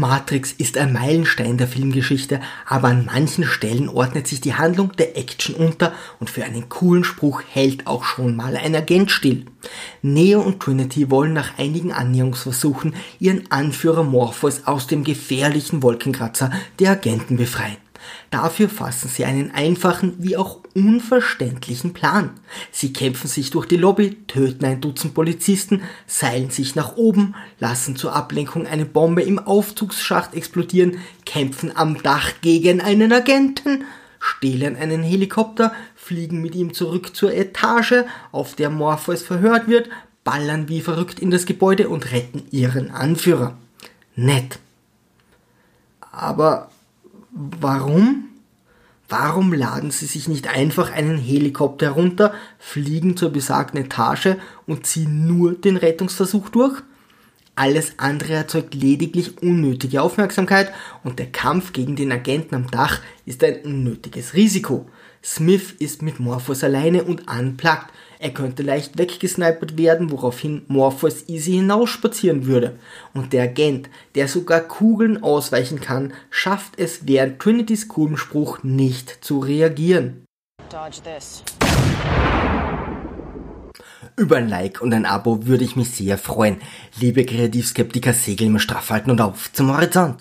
Matrix ist ein Meilenstein der Filmgeschichte, aber an manchen Stellen ordnet sich die Handlung der Action unter und für einen coolen Spruch hält auch schon mal ein Agent still. Neo und Trinity wollen nach einigen Annäherungsversuchen ihren Anführer Morpheus aus dem gefährlichen Wolkenkratzer der Agenten befreien. Dafür fassen sie einen einfachen wie auch unverständlichen Plan. Sie kämpfen sich durch die Lobby, töten ein Dutzend Polizisten, seilen sich nach oben, lassen zur Ablenkung eine Bombe im Aufzugsschacht explodieren, kämpfen am Dach gegen einen Agenten, stehlen einen Helikopter, fliegen mit ihm zurück zur Etage, auf der Morpheus verhört wird, ballern wie verrückt in das Gebäude und retten ihren Anführer. Nett. Aber Warum? Warum laden sie sich nicht einfach einen Helikopter herunter, fliegen zur besagten Etage und ziehen nur den Rettungsversuch durch? Alles andere erzeugt lediglich unnötige Aufmerksamkeit und der Kampf gegen den Agenten am Dach ist ein unnötiges Risiko. Smith ist mit Morpheus alleine und unplugged. Er könnte leicht weggesnipert werden, woraufhin Morpheus easy hinausspazieren würde. Und der Agent, der sogar Kugeln ausweichen kann, schafft es während Trinitys coolem Spruch nicht zu reagieren. Über ein Like und ein Abo würde ich mich sehr freuen. Liebe Kreativskeptiker, segeln wir straff halten und auf zum Horizont.